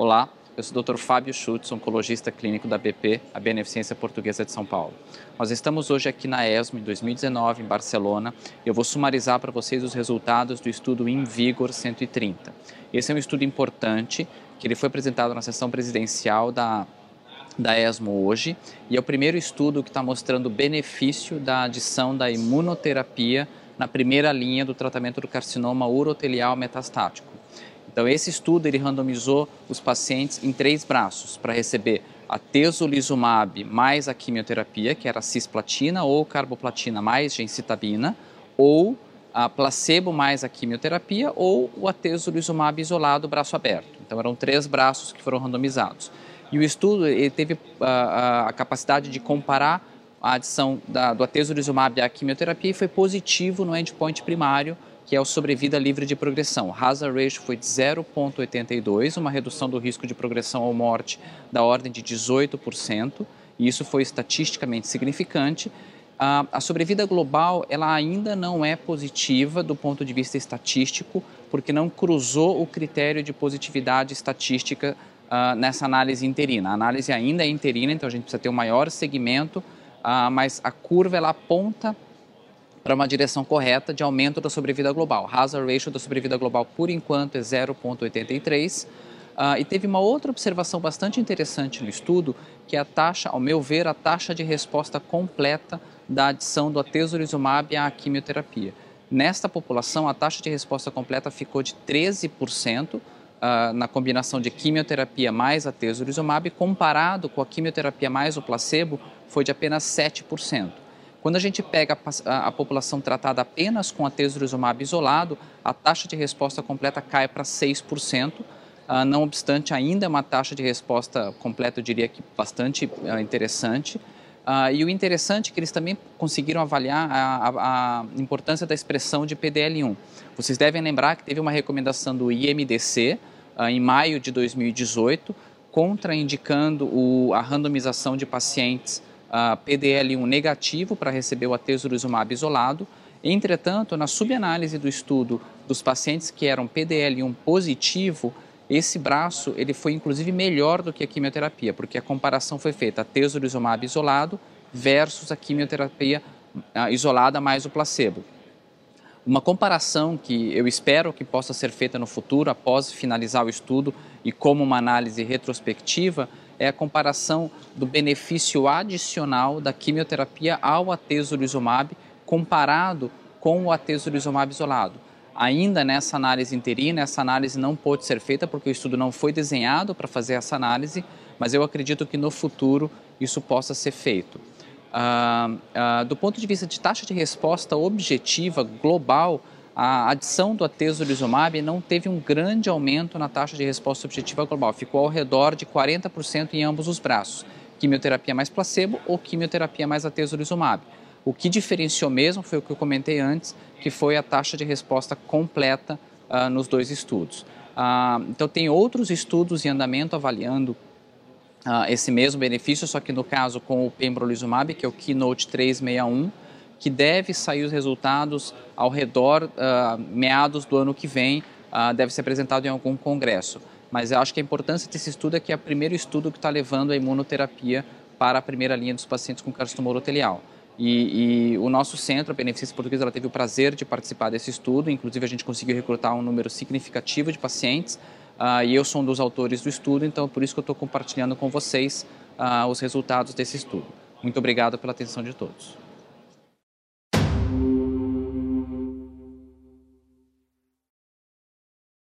Olá, eu sou o Dr. Fábio Schutz, oncologista clínico da BP, a Beneficência Portuguesa de São Paulo. Nós estamos hoje aqui na ESMO, em 2019, em Barcelona, e eu vou sumarizar para vocês os resultados do estudo InVigor 130. Esse é um estudo importante, que ele foi apresentado na sessão presidencial da da ESMO hoje e é o primeiro estudo que está mostrando o benefício da adição da imunoterapia na primeira linha do tratamento do carcinoma urotelial metastático. Então, esse estudo ele randomizou os pacientes em três braços para receber a tesolizumab mais a quimioterapia, que era cisplatina ou carboplatina mais gencitabina, ou a placebo mais a quimioterapia, ou o atezolizumab isolado, braço aberto. Então, eram três braços que foram randomizados. E o estudo teve a, a capacidade de comparar a adição da, do atezolizumab à quimioterapia e foi positivo no endpoint primário que é o sobrevida livre de progressão. Hazard ratio foi de 0,82, uma redução do risco de progressão ou morte da ordem de 18%, e isso foi estatisticamente significante. A sobrevida global ela ainda não é positiva do ponto de vista estatístico, porque não cruzou o critério de positividade estatística uh, nessa análise interina. A análise ainda é interina, então a gente precisa ter um maior segmento, uh, mas a curva ela aponta para uma direção correta de aumento da sobrevida global. Hazard ratio da sobrevida global, por enquanto, é 0,83. Uh, ah, e teve uma outra observação bastante interessante no estudo, que é a taxa, ao meu ver, a taxa de resposta completa da adição do atezolizumab à quimioterapia. Nesta população, a taxa de resposta completa ficou de 13%, uh, ah, na combinação de quimioterapia mais atezolizumab, comparado com a quimioterapia mais o placebo, foi de apenas 7%. Quando a gente pega a, a, população tratada apenas com atezolizumab isolado, a taxa de resposta completa cai para 6%. Uh, não obstante, ainda é uma taxa de resposta completa, eu diria que bastante uh, interessante. Uh, e o interessante é que eles também conseguiram avaliar a, a, a, importância da expressão de PDL1. Vocês devem lembrar que teve uma recomendação do IMDC em maio de 2018, contraindicando o, a randomização de pacientes uh, PDL1 negativo para receber o atezolizumab isolado. Entretanto, na subanálise do estudo dos pacientes que eram PDL1 positivo, esse braço ele foi inclusive melhor do que a quimioterapia, porque a comparação foi feita atezolizumab isolado versus a quimioterapia uh, isolada mais o placebo. Uma comparação que eu espero que possa ser feita no futuro, após finalizar o estudo e como uma análise retrospectiva, é a comparação do benefício adicional da quimioterapia ao atezolizumab comparado com o atezolizumab isolado. Ainda nessa análise interina, essa análise não pôde ser feita porque o estudo não foi desenhado para fazer essa análise, mas eu acredito que no futuro isso possa ser feito. Ah, ah, do ponto de vista de taxa de resposta objetiva global, a adição do atezolizumab não teve um grande aumento na taxa de resposta objetiva global, ficou ao redor de 40% em ambos os braços, quimioterapia mais placebo ou quimioterapia mais atezolizumab. O que diferenciou mesmo foi o que eu comentei antes, que foi a taxa de resposta completa uh, nos dois estudos. Uh, então, tem outros estudos em andamento avaliando uh, esse mesmo benefício, só que no caso com o pembrolizumab, que é o Keynote 361, que deve sair os resultados ao redor, uh, meados do ano que vem, uh, deve ser apresentado em algum congresso. Mas eu acho que a importância desse estudo é que é o primeiro estudo que está levando a imunoterapia para a primeira linha dos pacientes com carcinoma urotelial. E, e, o nosso centro, a Beneficência Portuguesa, ela teve o prazer de participar desse estudo, inclusive a gente conseguiu recrutar um número significativo de pacientes, uh, e eu sou um dos autores do estudo, então por isso que eu estou compartilhando com vocês uh, os resultados desse estudo. Muito obrigado pela atenção de todos.